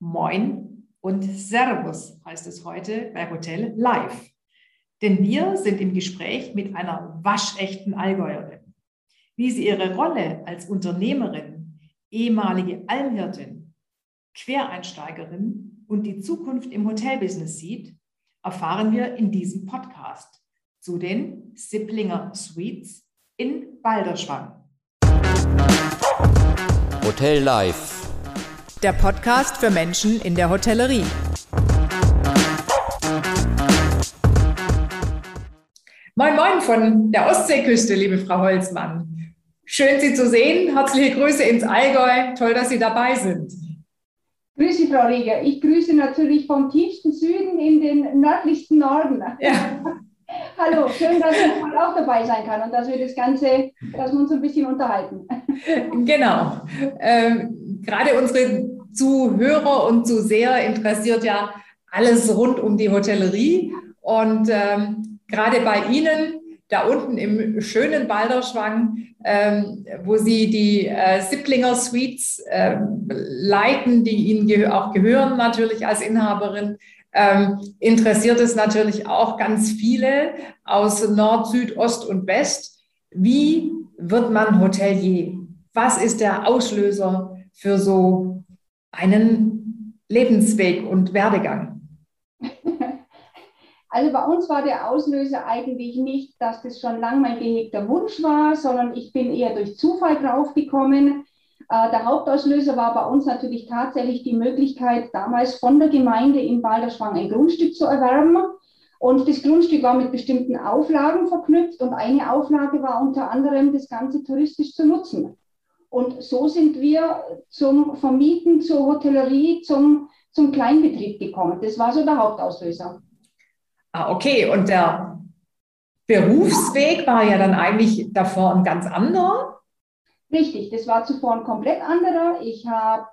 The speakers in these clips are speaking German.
Moin und Servus heißt es heute bei Hotel Live. Denn wir sind im Gespräch mit einer waschechten Allgäuerin. Wie sie ihre Rolle als Unternehmerin, ehemalige Almhirtin, Quereinsteigerin und die Zukunft im Hotelbusiness sieht, erfahren wir in diesem Podcast zu den Sipplinger Suites in Balderschwang. Hotel Live. Der Podcast für Menschen in der Hotellerie. Moin, moin von der Ostseeküste, liebe Frau Holzmann. Schön, Sie zu sehen. Herzliche Grüße ins Allgäu. Toll, dass Sie dabei sind. Grüße, Frau Rieger. Ich grüße natürlich vom tiefsten Süden in den nördlichsten Norden. Ja. Hallo, schön, dass ich auch dabei sein kann und dass wir das Ganze, dass wir uns ein bisschen unterhalten. Genau. Ähm, gerade unsere Zuhörer und Zuseher interessiert ja alles rund um die Hotellerie. Und ähm, gerade bei Ihnen, da unten im schönen Balderschwang, ähm, wo Sie die äh, Sipplinger Suites äh, leiten, die Ihnen ge auch gehören natürlich als Inhaberin, ähm, interessiert es natürlich auch ganz viele aus Nord, Süd, Ost und West. Wie wird man Hotelier? Was ist der Auslöser für so einen Lebensweg und Werdegang? Also bei uns war der Auslöser eigentlich nicht, dass das schon lang mein gehegter Wunsch war, sondern ich bin eher durch Zufall draufgekommen. Äh, der Hauptauslöser war bei uns natürlich tatsächlich die Möglichkeit, damals von der Gemeinde in Balderschwang ein Grundstück zu erwerben. Und das Grundstück war mit bestimmten Auflagen verknüpft und eine Auflage war unter anderem, das Ganze touristisch zu nutzen. Und so sind wir zum Vermieten, zur Hotellerie, zum, zum Kleinbetrieb gekommen. Das war so der Hauptauslöser. Ah, okay. Und der Berufsweg war ja dann eigentlich davor ein ganz anderer. Richtig, das war zuvor ein komplett anderer. Ich habe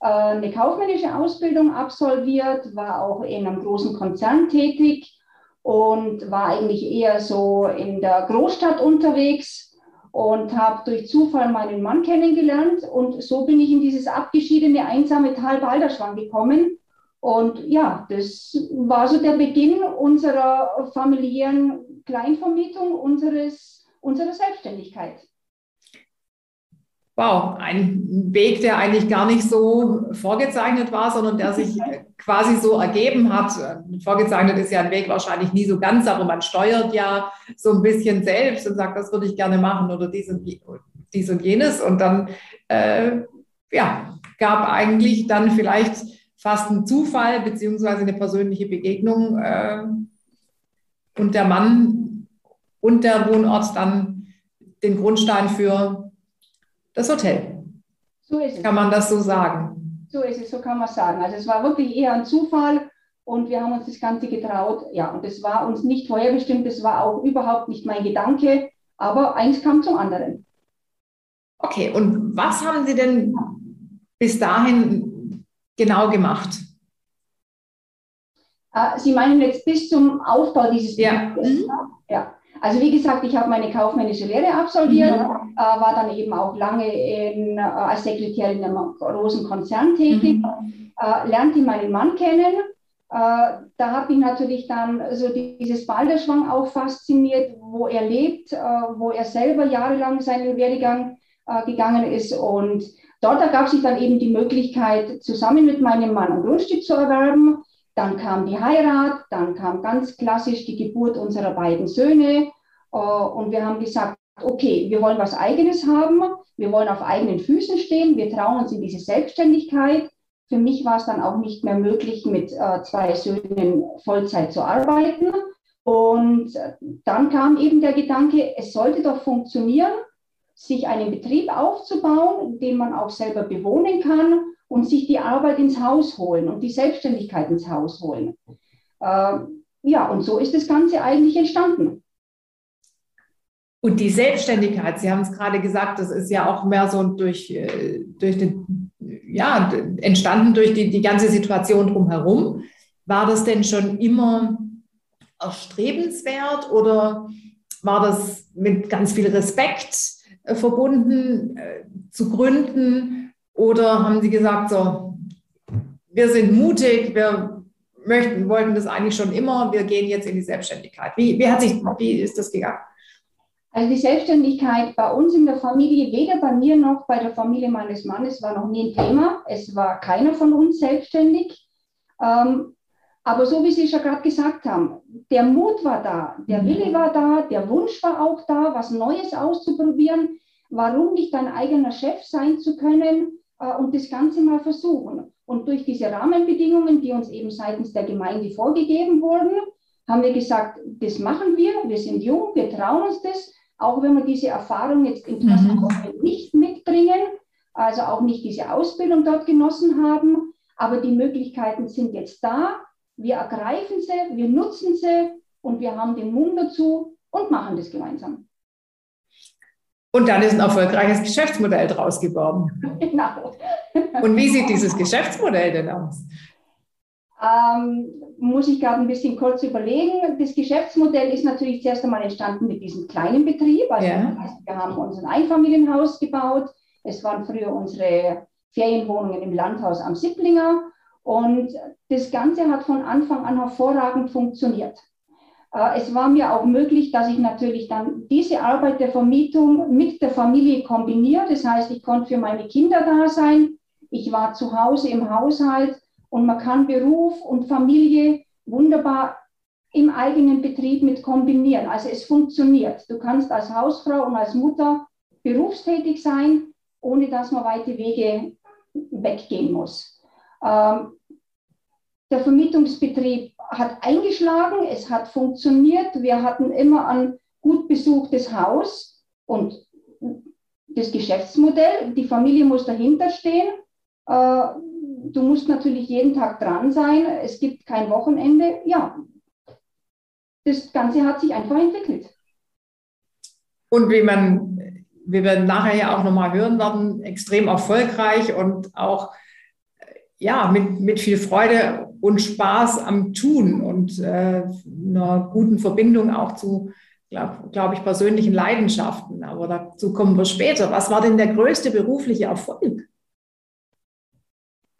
äh, eine kaufmännische Ausbildung absolviert, war auch in einem großen Konzern tätig und war eigentlich eher so in der Großstadt unterwegs und habe durch Zufall meinen Mann kennengelernt und so bin ich in dieses abgeschiedene, einsame Tal Balderschwang gekommen. Und ja, das war so der Beginn unserer familiären Kleinvermietung, unseres, unserer Selbstständigkeit. Wow, ein Weg, der eigentlich gar nicht so vorgezeichnet war, sondern der sich quasi so ergeben hat. Vorgezeichnet ist ja ein Weg wahrscheinlich nie so ganz, aber man steuert ja so ein bisschen selbst und sagt, das würde ich gerne machen oder dies und, dies und jenes. Und dann äh, ja, gab eigentlich dann vielleicht fast einen Zufall beziehungsweise eine persönliche Begegnung äh, und der Mann und der Wohnort dann den Grundstein für das Hotel. So ist es. Kann man das so sagen? So ist es, so kann man sagen. Also es war wirklich eher ein Zufall und wir haben uns das Ganze getraut. Ja, und es war uns nicht vorherbestimmt, das war auch überhaupt nicht mein Gedanke, aber eins kam zum anderen. Okay, und was haben Sie denn bis dahin genau gemacht? Äh, Sie meinen jetzt bis zum Aufbau dieses ja. Mhm. Ja. Also wie gesagt, ich habe meine kaufmännische Lehre absolviert, mhm. äh, war dann eben auch lange in, äh, als Sekretär in einem großen Konzern tätig, mhm. äh, lernte meinen Mann kennen. Äh, da habe ich natürlich dann so dieses Balderschwang auch fasziniert, wo er lebt, äh, wo er selber jahrelang seinen Werdegang äh, gegangen ist. Und dort ergab sich dann eben die Möglichkeit, zusammen mit meinem Mann ein Grundstück zu erwerben. Dann kam die Heirat, dann kam ganz klassisch die Geburt unserer beiden Söhne. Äh, und wir haben gesagt, okay, wir wollen was Eigenes haben, wir wollen auf eigenen Füßen stehen, wir trauen uns in diese Selbstständigkeit. Für mich war es dann auch nicht mehr möglich, mit äh, zwei Söhnen Vollzeit zu arbeiten. Und dann kam eben der Gedanke, es sollte doch funktionieren, sich einen Betrieb aufzubauen, den man auch selber bewohnen kann und sich die Arbeit ins Haus holen und die Selbstständigkeit ins Haus holen. Äh, ja, und so ist das Ganze eigentlich entstanden. Und die Selbstständigkeit, Sie haben es gerade gesagt, das ist ja auch mehr so durch, äh, durch den, ja, entstanden durch die, die ganze Situation drumherum. War das denn schon immer erstrebenswert oder war das mit ganz viel Respekt äh, verbunden äh, zu gründen? Oder haben Sie gesagt, so, wir sind mutig, wir möchten, wollten das eigentlich schon immer, wir gehen jetzt in die Selbstständigkeit. Wie, wie, hat sich, wie ist das gegangen? Also die Selbstständigkeit bei uns in der Familie, weder bei mir noch bei der Familie meines Mannes, war noch nie ein Thema. Es war keiner von uns selbstständig. Ähm, aber so wie Sie schon gerade gesagt haben, der Mut war da, der mhm. Wille war da, der Wunsch war auch da, was Neues auszuprobieren. Warum nicht ein eigener Chef sein zu können und das Ganze mal versuchen? Und durch diese Rahmenbedingungen, die uns eben seitens der Gemeinde vorgegeben wurden, haben wir gesagt, das machen wir, wir sind jung, wir trauen uns das auch wenn wir diese Erfahrung jetzt in mhm. nicht mitbringen, also auch nicht diese Ausbildung dort genossen haben, aber die Möglichkeiten sind jetzt da. Wir ergreifen sie, wir nutzen sie und wir haben den Mund dazu und machen das gemeinsam. Und dann ist ein erfolgreiches Geschäftsmodell draus geworden. Genau. Und wie sieht dieses Geschäftsmodell denn aus? Ähm, muss ich gerade ein bisschen kurz überlegen. Das Geschäftsmodell ist natürlich zuerst einmal entstanden mit diesem kleinen Betrieb. Also ja. wir haben uns ein Einfamilienhaus gebaut. Es waren früher unsere Ferienwohnungen im Landhaus am Sipplinger. Und das Ganze hat von Anfang an hervorragend funktioniert. Äh, es war mir auch möglich, dass ich natürlich dann diese Arbeit der Vermietung mit der Familie kombiniere. Das heißt, ich konnte für meine Kinder da sein. Ich war zu Hause im Haushalt und man kann Beruf und Familie wunderbar im eigenen Betrieb mit kombinieren. Also es funktioniert. Du kannst als Hausfrau und als Mutter berufstätig sein, ohne dass man weite Wege weggehen muss. Ähm, der Vermietungsbetrieb hat eingeschlagen, es hat funktioniert. Wir hatten immer ein gut besuchtes Haus und das Geschäftsmodell. Die Familie muss dahinter stehen. Äh, du musst natürlich jeden Tag dran sein. Es gibt kein Wochenende. Ja, das Ganze hat sich einfach entwickelt. Und wie man, wie wir nachher ja auch nochmal hören werden, extrem erfolgreich und auch ja, mit, mit viel Freude und Spaß am Tun und äh, einer guten Verbindung auch zu, glaube glaub ich, persönlichen Leidenschaften. Aber dazu kommen wir später. Was war denn der größte berufliche Erfolg?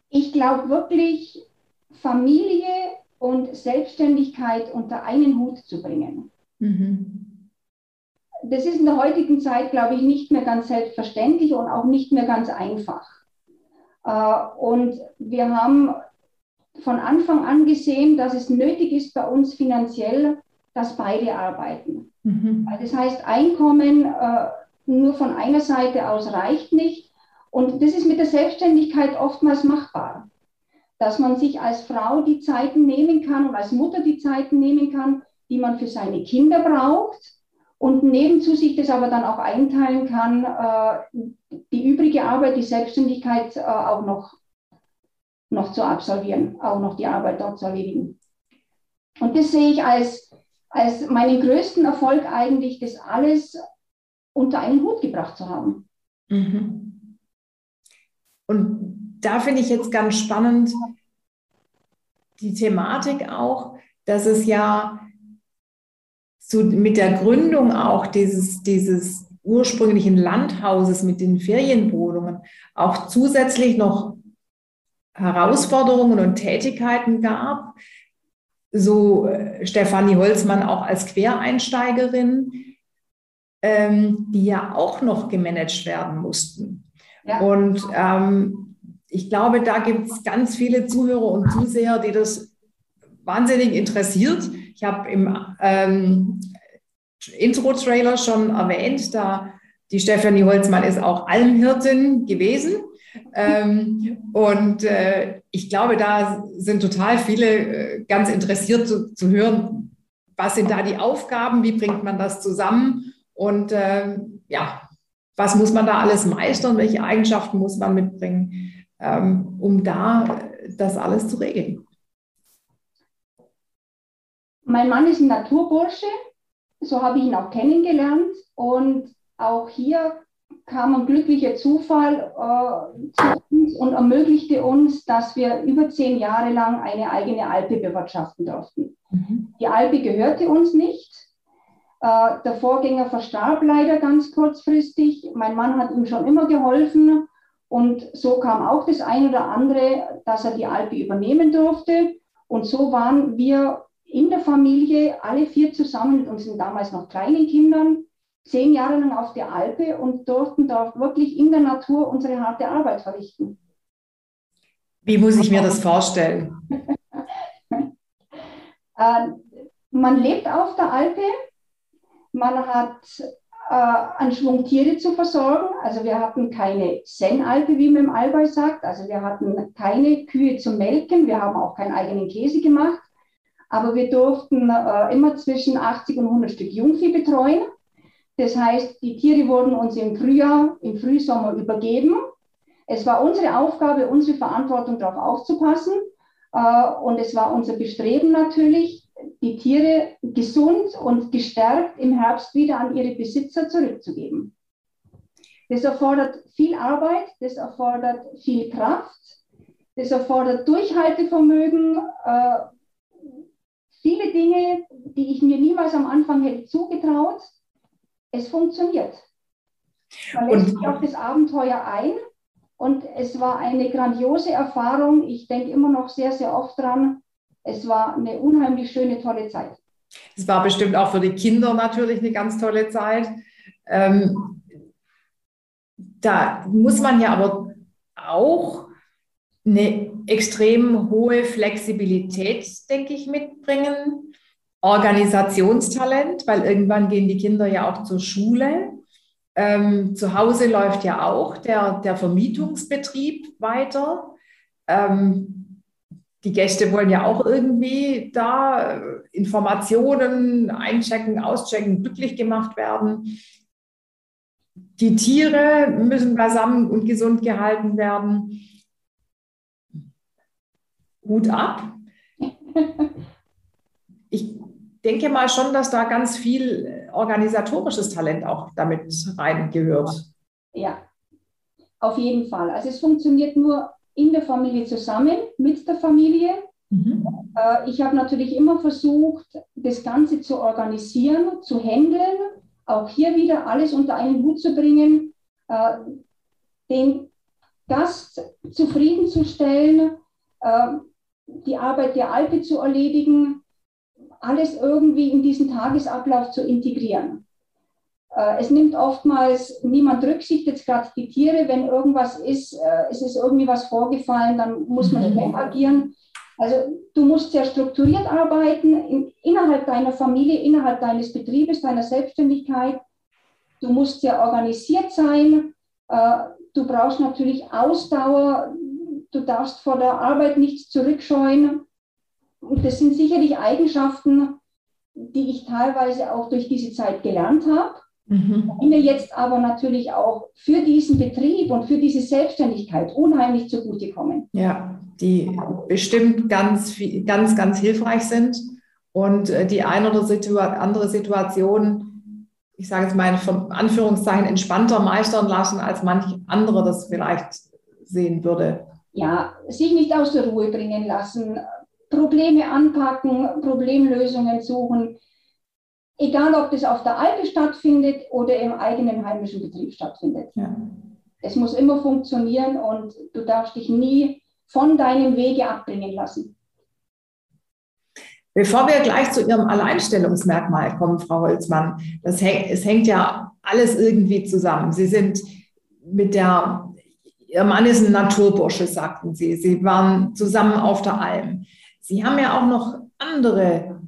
Ich glaube wirklich, Familie und Selbstständigkeit unter einen Hut zu bringen. Mhm. Das ist in der heutigen Zeit, glaube ich, nicht mehr ganz selbstverständlich und auch nicht mehr ganz einfach. Äh, und wir haben von Anfang an gesehen, dass es nötig ist bei uns finanziell, dass beide arbeiten. Mhm. Das heißt, Einkommen äh, nur von einer Seite aus reicht nicht. Und das ist mit der Selbstständigkeit oftmals machbar, dass man sich als Frau die Zeiten nehmen kann und als Mutter die Zeiten nehmen kann, die man für seine Kinder braucht und nebenzu sich das aber dann auch einteilen kann, äh, die übrige Arbeit, die Selbstständigkeit äh, auch noch, noch zu absolvieren, auch noch die Arbeit dort zu erledigen. Und das sehe ich als, als meinen größten Erfolg eigentlich, das alles unter einen Hut gebracht zu haben. Mhm. Und da finde ich jetzt ganz spannend die Thematik auch, dass es ja so mit der Gründung auch dieses, dieses ursprünglichen Landhauses mit den Ferienwohnungen auch zusätzlich noch Herausforderungen und Tätigkeiten gab. So äh, Stefanie Holzmann auch als Quereinsteigerin, ähm, die ja auch noch gemanagt werden mussten. Und ähm, ich glaube, da gibt es ganz viele Zuhörer und Zuseher, die das wahnsinnig interessiert. Ich habe im ähm, Intro-Trailer schon erwähnt, da die Stefanie Holzmann ist auch Almhirtin gewesen. Ähm, und äh, ich glaube, da sind total viele äh, ganz interessiert zu, zu, hören, was sind da die Aufgaben, wie bringt man das zusammen. Und äh, ja, was muss man da alles meistern, welche Eigenschaften muss man mitbringen, ähm, um da das alles zu regeln. Mein Mann ist ein Naturbursche, so habe ich ihn auch kennengelernt und auch hier kam ein glücklicher Zufall äh, zu uns und ermöglichte uns, dass wir über zehn Jahre lang eine eigene Alpe bewirtschaften durften. Mhm. Die Alpe gehörte uns nicht, äh, der Vorgänger verstarb leider ganz kurzfristig. Mein Mann hat ihm schon immer geholfen Und so kam auch das eine oder andere, dass er die Alpe übernehmen durfte. Und so waren wir in der Familie alle vier zusammen mit unseren damals noch kleinen Kindern zehn Jahre lang auf der Alpe und durften dort wirklich in der Natur unsere harte Arbeit verrichten. Wie muss ich mir das vorstellen? äh, man lebt auf der Alpe, man hat äh, einen Schwung Tiere zu versorgen. Also wir hatten keine Zen-Alpe, wie man im Allgäu sagt. Also wir hatten keine Kühe zum Melken, wir haben auch keinen eigenen Käse gemacht. Aber wir durften äh, immer zwischen 80 und 100 Stück Jungvieh betreuen. Das heißt, die Tiere wurden uns im Frühjahr, im Frühsommer übergeben. Es war unsere Aufgabe, unsere Verantwortung darauf aufzupassen. Äh, und es war unser Bestreben natürlich, die Tiere gesund und gestärkt im Herbst wieder an ihre Besitzer zurückzugeben. Das erfordert viel Arbeit, das erfordert viel Kraft, das erfordert Durchhaltevermögen, äh, viele Dinge, die ich mir niemals am Anfang hätte zugetraut. Es funktioniert. Man lässt sich auf das Abenteuer ein und es war eine grandiose Erfahrung. Ich denke immer noch sehr, sehr oft dran. Es war eine unheimlich schöne, tolle Zeit. Es war bestimmt auch für die Kinder natürlich eine ganz tolle Zeit. Ähm, da muss man ja aber auch eine extrem hohe Flexibilität, denke ich, mitbringen. Organisationstalent, weil irgendwann gehen die Kinder ja auch zur Schule. Ähm, zu Hause läuft ja auch der, der Vermietungsbetrieb weiter. Ähm, die Gäste wollen ja auch irgendwie da äh, Informationen einchecken, auschecken, glücklich gemacht werden. Die Tiere müssen beisammen und gesund gehalten werden. Hut ab. Ich denke mal schon, dass da ganz viel organisatorisches Talent auch damit reingehört. Ja, auf jeden Fall. Also es funktioniert nur in der Familie zusammen, mit der Familie. Mhm. Äh, ich habe natürlich immer versucht, das Ganze zu organisieren, zu handeln, auch hier wieder alles unter einen Hut zu bringen, äh, den Gast zufriedenzustellen, äh, die Arbeit der Alpe zu erledigen, alles irgendwie in diesen Tagesablauf zu integrieren. Äh, es nimmt oftmals niemand Rücksicht, jetzt gerade die Tiere, wenn irgendwas ist, äh, es ist irgendwie was vorgefallen, dann muss man schnell mhm. agieren. Also du musst sehr strukturiert arbeiten in, innerhalb deiner Familie, innerhalb deines Betriebes, deiner Selbstständigkeit. Du musst sehr organisiert sein. Äh, du brauchst natürlich Ausdauer. Du darfst vor der Arbeit nichts zurückscheuen. Und das sind sicherlich Eigenschaften, die ich teilweise auch durch diese Zeit gelernt habe, mhm. die mir jetzt aber natürlich auch für diesen Betrieb und für diese Selbstständigkeit unheimlich zugutekommen. Ja, die bestimmt ganz, ganz, ganz hilfreich sind und äh, die eine oder andere Situation, ich sage jetzt mal in Anführungszeichen, entspannter meistern lassen, als manch andere das vielleicht sehen würde. Ja, sich nicht aus der Ruhe bringen lassen, Probleme anpacken, Problemlösungen suchen, egal ob das auf der Alpe stattfindet oder im eigenen heimischen Betrieb stattfindet. Ja. Es muss immer funktionieren und du darfst dich nie von deinem Wege abbringen lassen. Bevor wir gleich zu Ihrem Alleinstellungsmerkmal kommen, Frau Holzmann, das hängt, es hängt ja alles irgendwie zusammen. Sie sind mit der, Ihr Mann ist ein Naturbursche, sagten Sie. Sie waren zusammen auf der Alm. Sie haben ja auch noch andere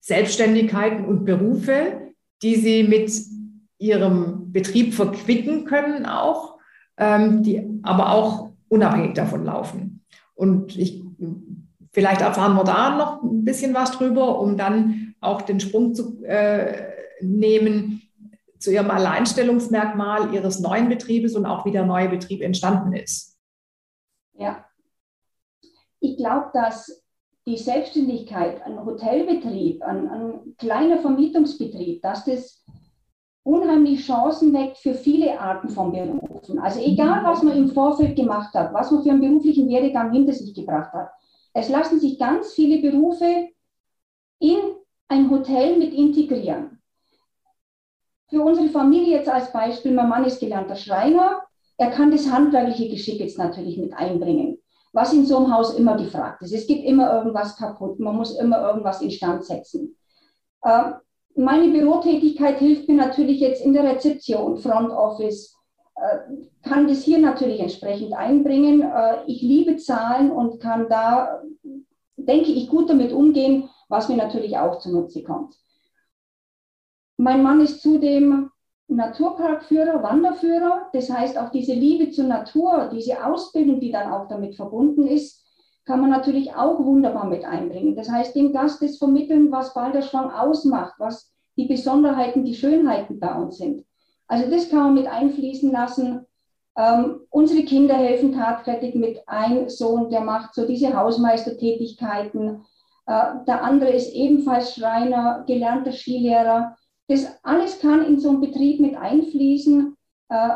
Selbstständigkeiten und Berufe, die Sie mit Ihrem Betrieb verquicken können, auch, ähm, die aber auch unabhängig davon laufen. Und ich, vielleicht erfahren wir da noch ein bisschen was drüber, um dann auch den Sprung zu äh, nehmen zu Ihrem Alleinstellungsmerkmal Ihres neuen Betriebes und auch wie der neue Betrieb entstanden ist. Ja, ich glaube, dass die Selbstständigkeit, ein Hotelbetrieb, ein, ein kleiner Vermietungsbetrieb, dass das unheimlich Chancen weckt für viele Arten von Berufen. Also egal, was man im Vorfeld gemacht hat, was man für einen beruflichen Werdegang hinter sich gebracht hat. Es lassen sich ganz viele Berufe in ein Hotel mit integrieren. Für unsere Familie jetzt als Beispiel, mein Mann ist gelernter Schreiner, er kann das handwerkliche Geschick jetzt natürlich mit einbringen, was in so einem Haus immer gefragt ist. Es gibt immer irgendwas kaputt, man muss immer irgendwas instand setzen. Äh, meine Bürotätigkeit hilft mir natürlich jetzt in der Rezeption, Front Office, äh, kann das hier natürlich entsprechend einbringen. Äh, ich liebe Zahlen und kann da, denke ich, gut damit umgehen, was mir natürlich auch zunutze kommt. Mein Mann ist zudem Naturparkführer, Wanderführer. Das heißt, auch diese Liebe zur Natur, diese Ausbildung, die dann auch damit verbunden ist, kann man natürlich auch wunderbar mit einbringen. Das heißt, dem Gast das vermitteln, was Balderschwang ausmacht, was die Besonderheiten, die Schönheiten bei uns sind. Also das kann man mit einfließen lassen. Ähm, unsere Kinder helfen tatkräftig mit. Ein Sohn, der macht so diese Hausmeistertätigkeiten. Äh, der andere ist ebenfalls Schreiner, gelernter Skilehrer. Das alles kann in so einen Betrieb mit einfließen. Äh,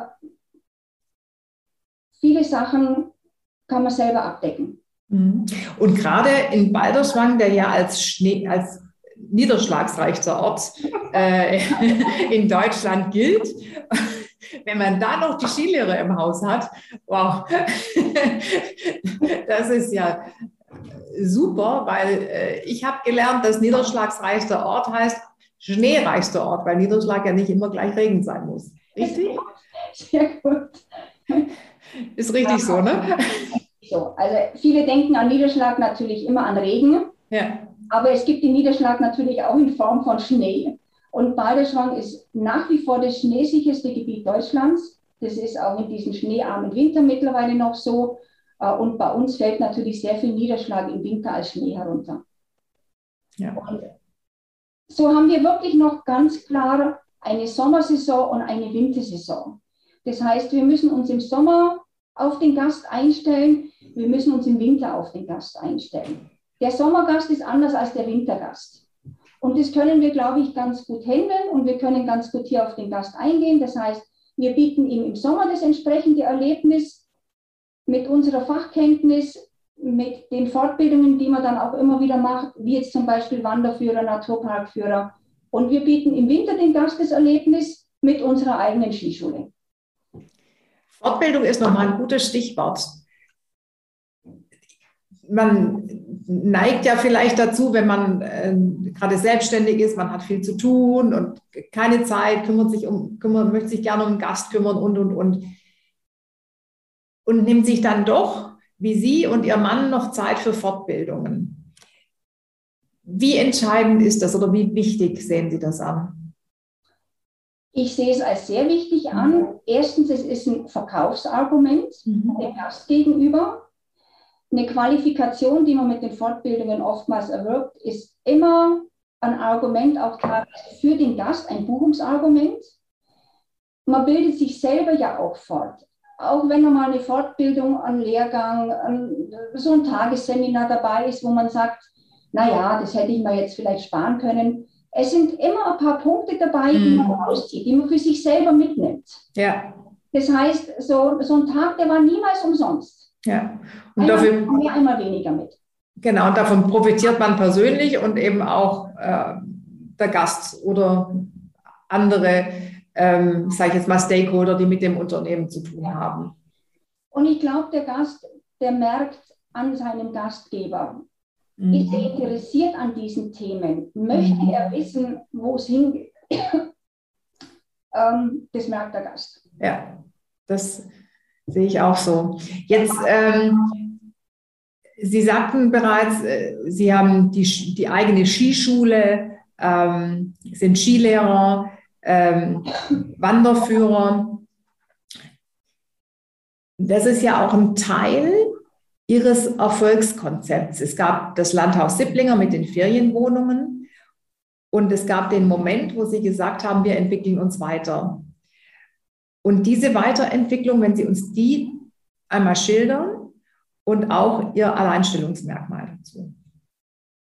viele Sachen kann man selber abdecken. Mhm. Und gerade in Balderschwang, der ja als, Schnee, als niederschlagsreichster Ort äh, in Deutschland gilt, wenn man da noch die Skilehrer im Haus hat, wow, das ist ja super, weil äh, ich habe gelernt, dass niederschlagsreichster Ort heißt schneereichster Ort, weil Niederschlag ja nicht immer gleich Regen sein muss. Richtig? Sehr gut. Ist richtig so, ne? So, also viele denken an Niederschlag natürlich immer an Regen. Ja. Aber es gibt den Niederschlag natürlich auch in Form von Schnee. Und Balderschwang ist nach wie vor das schneesicherste Gebiet Deutschlands. Das ist auch in diesem schneearmen Winter mittlerweile noch so. Äh, und bei uns fällt natürlich sehr viel Niederschlag im Winter als Schnee herunter. Ja. Und so haben wir wirklich noch ganz klar eine Sommersaison und eine Wintersaison. Das heißt, wir müssen uns im Sommer auf den Gast einstellen, wir müssen uns im Winter auf den Gast einstellen. Der Sommergast ist anders als der Wintergast. Und das können wir, glaube ich, ganz gut handeln und wir können ganz gut hier auf den Gast eingehen. Das heißt, wir bieten ihm im Sommer das entsprechende Erlebnis mit unserer Fachkenntnis, mit den Fortbildungen, die man dann auch immer wieder macht, wie jetzt zum Beispiel Wanderführer, Naturparkführer. Und wir bieten im Winter den Gast das Erlebnis mit unserer eigenen Skischule. Fortbildung ist nochmal ein gutes Stichwort. Man neigt ja vielleicht dazu, wenn man äh, gerade selbstständig ist, man hat viel zu tun und keine Zeit, kümmert sich um, kümmert, möchte sich gerne um Gast kümmern und, und, und. Und nimmt sich dann doch, wie Sie und Ihr Mann, noch Zeit für Fortbildungen. Wie entscheidend ist das oder wie wichtig sehen Sie das an? Ich sehe es als sehr wichtig an. Erstens, es ist ein Verkaufsargument mhm. dem Gast gegenüber eine Qualifikation, die man mit den Fortbildungen oftmals erwirbt, ist immer ein Argument auch teilweise für den Gast, ein Buchungsargument. Man bildet sich selber ja auch fort. Auch wenn mal eine Fortbildung, ein Lehrgang, ein, so ein Tagesseminar dabei ist, wo man sagt, naja, das hätte ich mir jetzt vielleicht sparen können. Es sind immer ein paar Punkte dabei, die mhm. man rauszieht, die man für sich selber mitnimmt. Ja. Das heißt, so, so ein Tag, der war niemals umsonst. Ja. Und einmal dafür mehr, einmal weniger mit. Genau, und davon profitiert man persönlich und eben auch äh, der Gast oder andere, ähm, sage ich jetzt mal, Stakeholder, die mit dem Unternehmen zu tun haben. Und ich glaube, der Gast, der merkt an seinem Gastgeber, mhm. ist er interessiert an diesen Themen, möchte mhm. er wissen, wo es hingeht. ähm, das merkt der Gast. Ja, das Sehe ich auch so. Jetzt, ähm, Sie sagten bereits, äh, Sie haben die, die eigene Skischule, ähm, sind Skilehrer, ähm, Wanderführer. Das ist ja auch ein Teil Ihres Erfolgskonzepts. Es gab das Landhaus Sipplinger mit den Ferienwohnungen und es gab den Moment, wo Sie gesagt haben, wir entwickeln uns weiter. Und diese Weiterentwicklung, wenn Sie uns die einmal schildern und auch Ihr Alleinstellungsmerkmal dazu.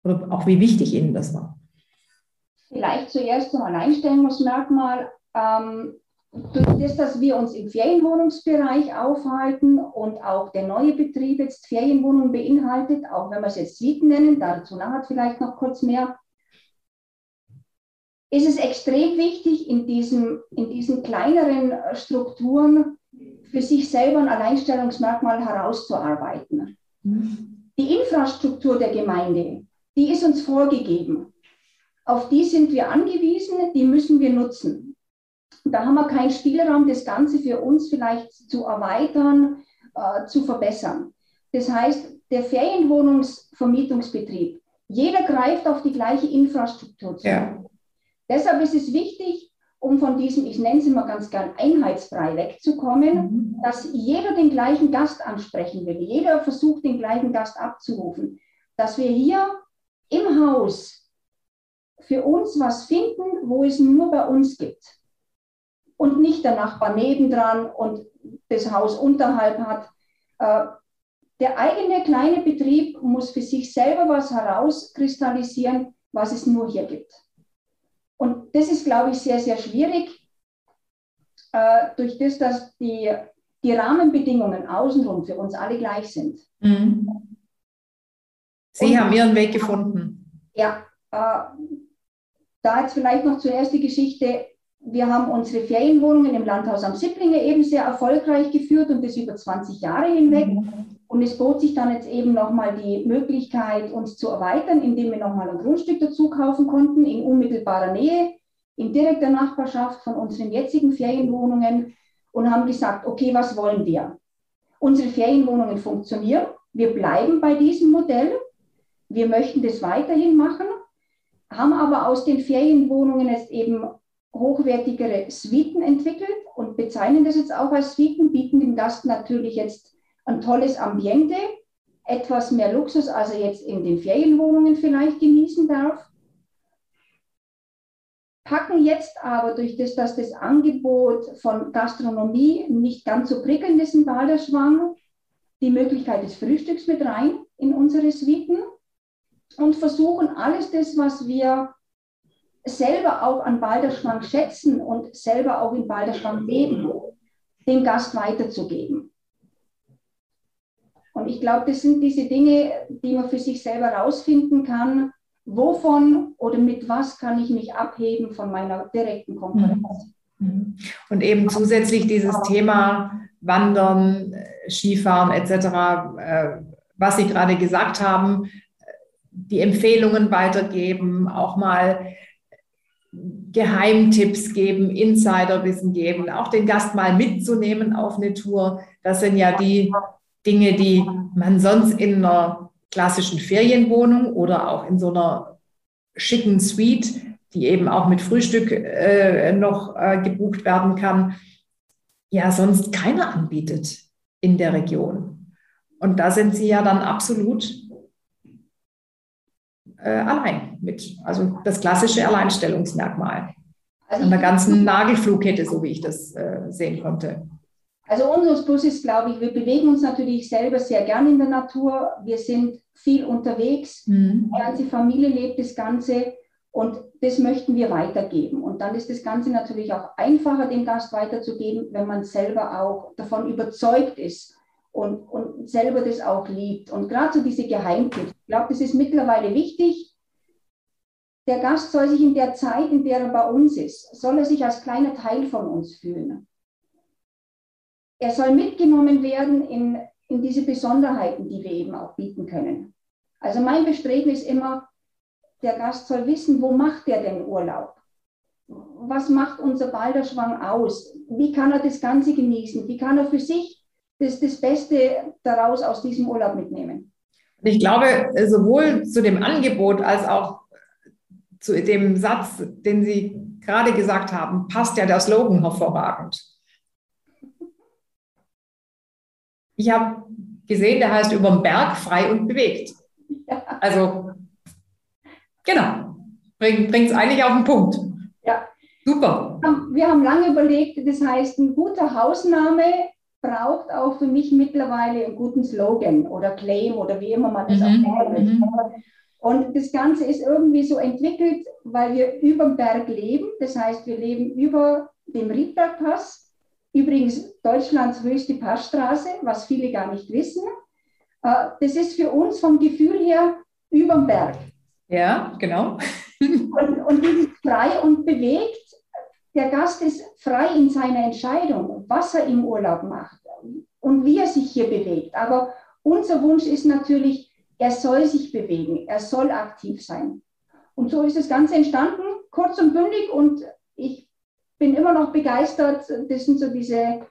Oder auch wie wichtig Ihnen das war. Vielleicht zuerst zum Alleinstellungsmerkmal. Ähm, durch das, dass wir uns im Ferienwohnungsbereich aufhalten und auch der neue Betrieb jetzt Ferienwohnungen beinhaltet, auch wenn wir es jetzt Suiten nennen, dazu nachher vielleicht noch kurz mehr, ist es extrem wichtig, in, diesem, in diesen kleineren Strukturen für sich selber ein Alleinstellungsmerkmal herauszuarbeiten. Mhm. Die Infrastruktur der Gemeinde, die ist uns vorgegeben. Auf die sind wir angewiesen, die müssen wir nutzen. Da haben wir keinen Spielraum, das Ganze für uns vielleicht zu erweitern, äh, zu verbessern. Das heißt, der Ferienwohnungsvermietungsbetrieb, jeder greift auf die gleiche Infrastruktur zu. Ja. Deshalb ist es wichtig, um von diesem, ich nenne es immer ganz gern, Einheitsbrei wegzukommen, mhm. dass jeder den gleichen Gast ansprechen will. Jeder versucht, den gleichen Gast abzurufen. Dass wir hier im Haus für uns was finden, wo es nur bei uns gibt. Und nicht der Nachbar nebendran und das Haus unterhalb hat. Äh, der eigene kleine Betrieb muss für sich selber was herauskristallisieren, was es nur hier gibt. Und das ist, glaube ich, sehr, sehr schwierig, äh, durch das, dass die, die Rahmenbedingungen außenrum für uns alle gleich sind. Mhm. Sie Und, haben Ihren Weg gefunden. Ja, äh, da jetzt vielleicht noch zuerst die Geschichte. Wir haben unsere Ferienwohnungen im Landhaus am Sipplinge eben sehr erfolgreich geführt und das über 20 Jahre hinweg. Mhm. Und es bot sich dann jetzt eben nochmal die Möglichkeit, uns zu erweitern, indem wir nochmal ein Grundstück dazu kaufen konnten, in unmittelbarer Nähe, in direkter Nachbarschaft von unseren jetzigen Ferienwohnungen und haben gesagt, okay, was wollen wir? Unsere Ferienwohnungen funktionieren. Wir bleiben bei diesem Modell. Wir möchten das weiterhin machen, haben aber aus den Ferienwohnungen jetzt eben hochwertigere Suiten entwickelt und bezeichnen das jetzt auch als Suiten, bieten dem Gast natürlich jetzt ein tolles Ambiente, etwas mehr Luxus, als er jetzt in den Ferienwohnungen vielleicht genießen darf. Packen jetzt aber durch das, dass das Angebot von Gastronomie nicht ganz so prickelnd ist in Balderschwang, die Möglichkeit des Frühstücks mit rein in unsere Suiten und versuchen alles das, was wir selber auch an Balderschwang schätzen und selber auch in Balderschwang leben, dem Gast weiterzugeben. Und ich glaube, das sind diese Dinge, die man für sich selber rausfinden kann. Wovon oder mit was kann ich mich abheben von meiner direkten Konkurrenz? Mhm. Und eben zusätzlich dieses Thema Wandern, Skifahren etc., äh, was Sie gerade gesagt haben, die Empfehlungen weitergeben, auch mal Geheimtipps geben, Insiderwissen geben, auch den Gast mal mitzunehmen auf eine Tour. Das sind ja die Dinge, die man sonst in einer klassischen Ferienwohnung oder auch in so einer schicken Suite, die eben auch mit Frühstück äh, noch äh, gebucht werden kann, ja sonst keiner anbietet in der Region. Und da sind sie ja dann absolut äh, allein mit, also das klassische Alleinstellungsmerkmal also an der ganzen Nagelflugkette, so wie ich das äh, sehen konnte. Also unser Plus ist, glaube ich, wir bewegen uns natürlich selber sehr gern in der Natur. Wir sind viel unterwegs. Mhm. Die ganze Familie lebt das Ganze und das möchten wir weitergeben. Und dann ist das Ganze natürlich auch einfacher, dem Gast weiterzugeben, wenn man selber auch davon überzeugt ist und, und selber das auch liebt. Und gerade so diese Geheimtipps, ich glaube, das ist mittlerweile wichtig. Der Gast soll sich in der Zeit, in der er bei uns ist, soll er sich als kleiner Teil von uns fühlen er soll mitgenommen werden in, in diese Besonderheiten, die wir eben auch bieten können. Also mein Bestreben ist immer, der Gast soll wissen, wo macht er denn Urlaub? Was macht unser Balderschwang aus? Wie kann er das Ganze genießen? Wie kann er für sich das, das Beste daraus aus diesem Urlaub mitnehmen? Ich glaube, sowohl zu dem Angebot als auch zu dem Satz, den Sie gerade gesagt haben, passt ja der Slogan hervorragend. Ich habe gesehen, der heißt über den Berg frei und bewegt. Ja. Also, genau. Bringt es eigentlich auf den Punkt. Ja. Super. Wir haben lange überlegt, das heißt, ein guter Hausname braucht auch für mich mittlerweile einen guten Slogan oder Claim oder wie immer man das mhm. auch nennt. Mhm. Und das Ganze ist irgendwie so entwickelt, weil wir über dem Berg leben. Das heißt, wir leben über dem Riedbergpass Übrigens Deutschlands höchste Passstraße, was viele gar nicht wissen. Äh, das ist für uns vom Gefühl her über dem Berg. Ja, genau. Und, und dieses frei und bewegt, der Gast ist frei in seiner Entscheidung, was er im Urlaub macht und wie er sich hier bewegt. Aber unser Wunsch ist natürlich, er soll sich bewegen, er soll aktiv sein. Und so ist das Ganze entstanden, kurz und bündig. Und ich bin immer noch begeistert. Das sind so diese,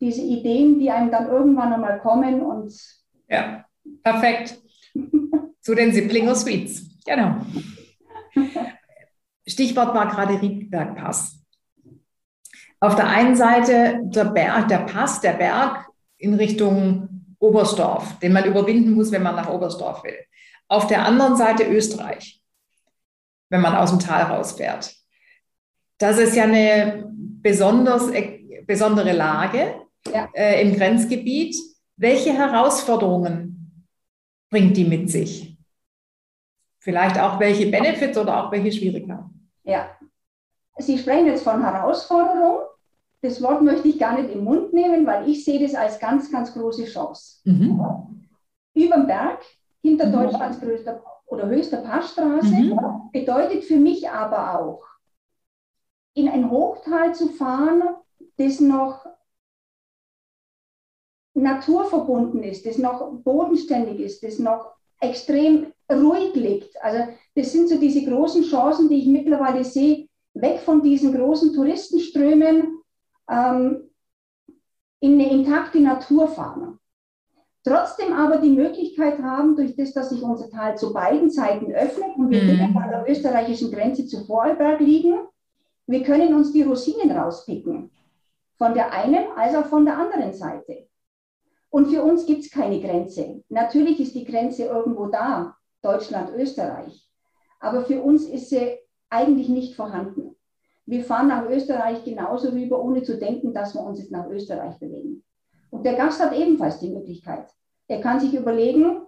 diese Ideen, die einem dann irgendwann einmal kommen. Und ja, perfekt. Zu den Siblinger Suites. Genau. Stichwort war gerade Riedbergpass. Auf der einen Seite der Berg, der Pass, der Berg in Richtung Oberstdorf, den man überwinden muss, wenn man nach Oberstdorf will. Auf der anderen Seite Österreich, wenn man aus dem Tal rausfährt. Das ist ja eine besonders, äh, besondere Lage ja. äh, im Grenzgebiet. Welche Herausforderungen bringt die mit sich? Vielleicht auch welche Benefits oder auch welche Schwierigkeiten? Ja, Sie sprechen jetzt von Herausforderungen. Das Wort möchte ich gar nicht im Mund nehmen, weil ich sehe das als ganz, ganz große Chance. Mhm. Über den Berg, hinter mhm. Deutschlands größter oder höchster Passstraße, mhm. bedeutet für mich aber auch, in ein Hochtal zu fahren, das noch naturverbunden ist, das noch bodenständig ist, das noch extrem ruhig liegt. Also das sind so diese großen Chancen, die ich mittlerweile sehe, weg von diesen großen Touristenströmen ähm, in eine intakte Natur fahren. Trotzdem aber die Möglichkeit haben, durch das, dass sich unser Tal zu beiden Seiten öffnet und wir mhm. an der österreichischen Grenze zu Vorarlberg liegen, wir können uns die Rosinen rauspicken. Von der einen als auch von der anderen Seite. Und für uns gibt es keine Grenze. Natürlich ist die Grenze irgendwo da, Deutschland, Österreich. Aber für uns ist sie eigentlich nicht vorhanden. Wir fahren nach Österreich genauso rüber, ohne zu denken, dass wir uns jetzt nach Österreich bewegen. Und der Gast hat ebenfalls die Möglichkeit. Er kann sich überlegen,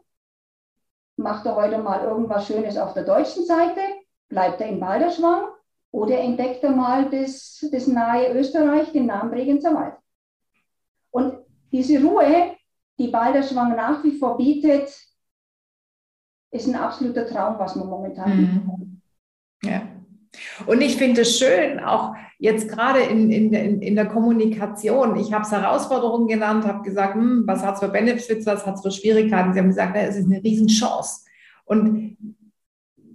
macht er heute mal irgendwas Schönes auf der deutschen Seite, bleibt er in Balderschwang oder entdeckt er mal das, das nahe Österreich, den Namen Bregenzer Wald. Und diese Ruhe, die Balderschwang nach wie vor bietet, ist ein absoluter Traum, was man momentan mhm. Und ich finde es schön, auch jetzt gerade in, in, in der Kommunikation. Ich habe es Herausforderungen genannt, habe gesagt, hm, was hat es für Benefits, was hat es für Schwierigkeiten. Sie haben gesagt, es ist eine Riesenchance. Und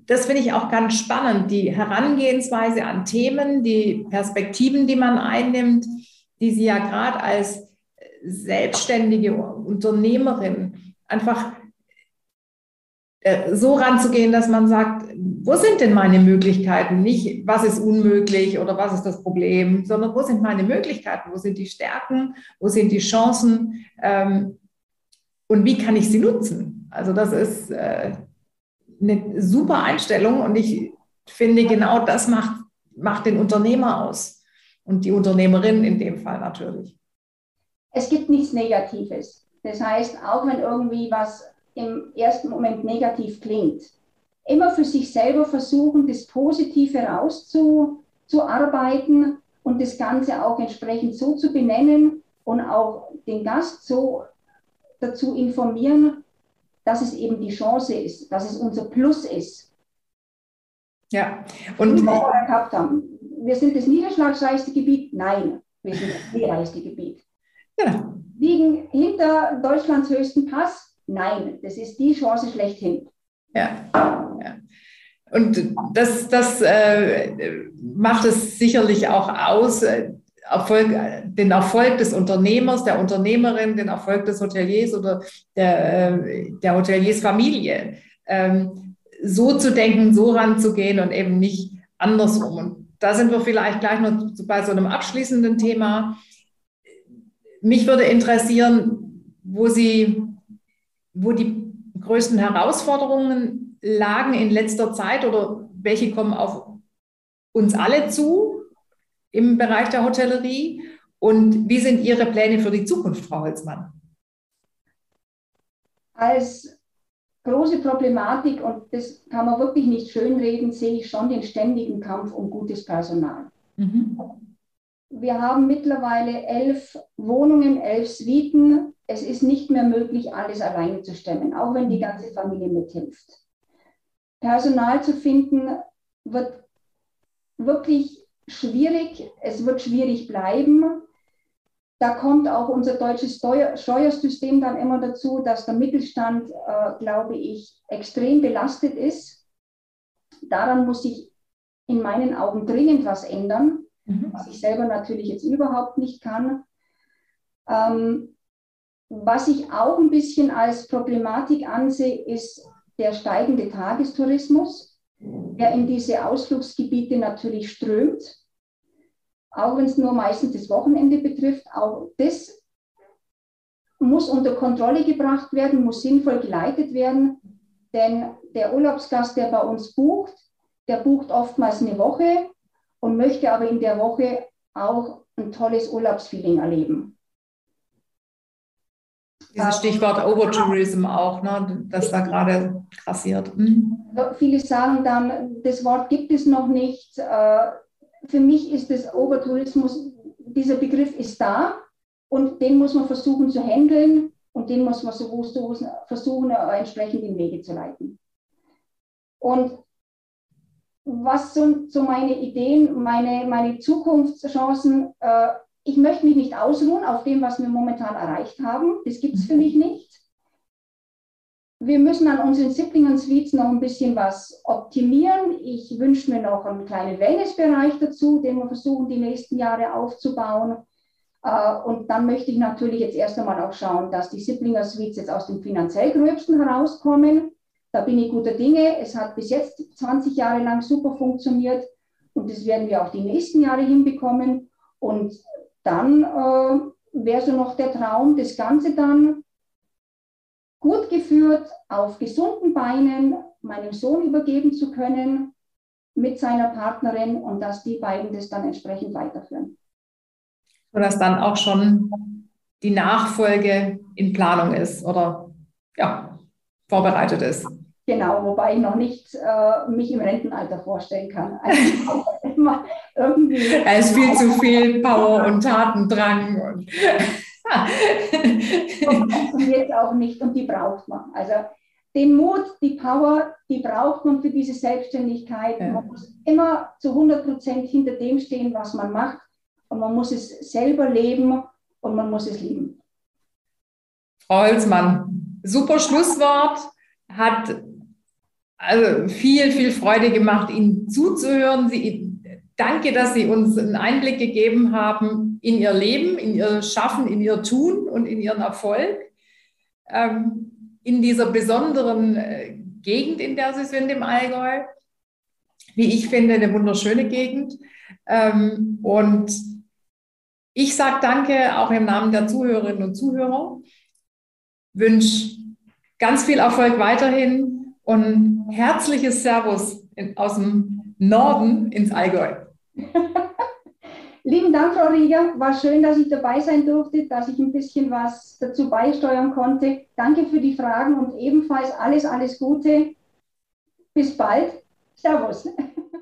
das finde ich auch ganz spannend, die Herangehensweise an Themen, die Perspektiven, die man einnimmt, die Sie ja gerade als selbstständige Unternehmerin einfach so ranzugehen, dass man sagt, wo sind denn meine Möglichkeiten? Nicht, was ist unmöglich oder was ist das Problem, sondern wo sind meine Möglichkeiten? Wo sind die Stärken? Wo sind die Chancen? Ähm, und wie kann ich sie nutzen? Also das ist äh, eine super Einstellung und ich finde, genau das macht, macht den Unternehmer aus und die Unternehmerin in dem Fall natürlich. Es gibt nichts Negatives. Das heißt, auch wenn irgendwie was im ersten Moment negativ klingt. Immer für sich selber versuchen, das Positive rauszuarbeiten und das Ganze auch entsprechend so zu benennen und auch den Gast so dazu informieren, dass es eben die Chance ist, dass es unser Plus ist. Ja, und wir gehabt haben. Wir sind das niederschlagsreichste Gebiet? Nein, wir sind das seereichste Gebiet. Ja. Liegen hinter Deutschlands höchsten Pass? Nein, das ist die Chance schlechthin. Ja, ja. Und das, das äh, macht es sicherlich auch aus, äh, Erfolg, den Erfolg des Unternehmers, der Unternehmerin, den Erfolg des Hoteliers oder der, äh, der Hoteliersfamilie. Ähm, so zu denken, so ranzugehen und eben nicht andersrum. Und da sind wir vielleicht gleich noch bei so einem abschließenden Thema. Mich würde interessieren, wo Sie wo die größten Herausforderungen lagen in letzter Zeit oder welche kommen auf uns alle zu im Bereich der Hotellerie? Und wie sind Ihre Pläne für die Zukunft, Frau Holzmann? Als große Problematik, und das kann man wirklich nicht schönreden, sehe ich schon den ständigen Kampf um gutes Personal. Mhm. Wir haben mittlerweile elf Wohnungen, elf Suiten es ist nicht mehr möglich, alles alleine zu stemmen, auch wenn die ganze Familie mithilft. Personal zu finden wird wirklich schwierig, es wird schwierig bleiben. Da kommt auch unser deutsches Steuer Steuersystem dann immer dazu, dass der Mittelstand, äh, glaube ich, extrem belastet ist. Daran muss sich in meinen Augen dringend was ändern, mhm. was ich selber natürlich jetzt überhaupt nicht kann. Ähm, was ich auch ein bisschen als Problematik ansehe, ist der steigende Tagestourismus, der in diese Ausflugsgebiete natürlich strömt, auch wenn es nur meistens das Wochenende betrifft. Auch das muss unter Kontrolle gebracht werden, muss sinnvoll geleitet werden, denn der Urlaubsgast, der bei uns bucht, der bucht oftmals eine Woche und möchte aber in der Woche auch ein tolles Urlaubsfeeling erleben. Dieses Stichwort Overtourism auch, ne, das da gerade grassiert. Mhm. Viele sagen dann, das Wort gibt es noch nicht. Äh, für mich ist das Overtourismus, dieser Begriff ist da und den muss man versuchen zu handeln und den muss man versuchen, entsprechend in Wege zu leiten. Und was sind so meine Ideen, meine, meine Zukunftschancen? Ich möchte mich nicht ausruhen auf dem, was wir momentan erreicht haben. Das gibt es für mich nicht. Wir müssen an unseren Siblingen Suites noch ein bisschen was optimieren. Ich wünsche mir noch einen kleinen Wellnessbereich dazu, den wir versuchen, die nächsten Jahre aufzubauen. Äh, und dann möchte ich natürlich jetzt erst einmal auch schauen, dass die Siblinger Suites jetzt aus dem finanziell Gröbsten herauskommen. Da bin ich guter Dinge. Es hat bis jetzt 20 Jahre lang super funktioniert und das werden wir auch die nächsten Jahre hinbekommen. Und dann äh, wäre so noch der Traum, das Ganze dann gut geführt, auf gesunden Beinen meinem Sohn übergeben zu können mit seiner Partnerin und dass die beiden das dann entsprechend weiterführen. Sodass dann auch schon die Nachfolge in Planung ist oder ja, vorbereitet ist. Genau, wobei ich noch nicht äh, mich im Rentenalter vorstellen kann. Also immer irgendwie. Es ist viel zu viel Power und Tatendrang. Und funktioniert auch nicht und die braucht man. Also den Mut, die Power, die braucht man für diese Selbstständigkeit. Ja. Man muss immer zu 100 Prozent hinter dem stehen, was man macht. Und man muss es selber leben und man muss es lieben. Frau Holzmann, super Schlusswort. Hat also viel, viel Freude gemacht, Ihnen zuzuhören. Sie, danke, dass Sie uns einen Einblick gegeben haben in Ihr Leben, in Ihr Schaffen, in Ihr Tun und in Ihren Erfolg. Ähm, in dieser besonderen äh, Gegend, in der Sie sind, im Allgäu. Wie ich finde, eine wunderschöne Gegend. Ähm, und ich sage danke auch im Namen der Zuhörerinnen und Zuhörer. Wünsche ganz viel Erfolg weiterhin und herzliches Servus in, aus dem Norden ins Allgäu. Lieben Dank, Frau Rieger. War schön, dass ich dabei sein durfte, dass ich ein bisschen was dazu beisteuern konnte. Danke für die Fragen und ebenfalls alles, alles Gute. Bis bald. Servus.